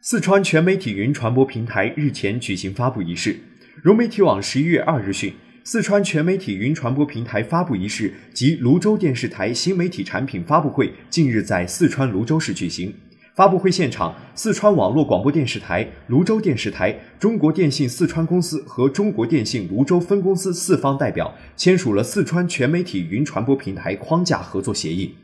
四川全媒体云传播平台日前举行发布仪式。融媒体网十一月二日讯四川全媒体云传播平台发布仪式及泸州电视台新媒体产品发布会近日在四川泸州市举行。发布会现场四川网络广播电视台泸州电视台中国电信四川公司和中国电信泸州分公司四方代表签署了四川全媒体云传播平台框架合作协议。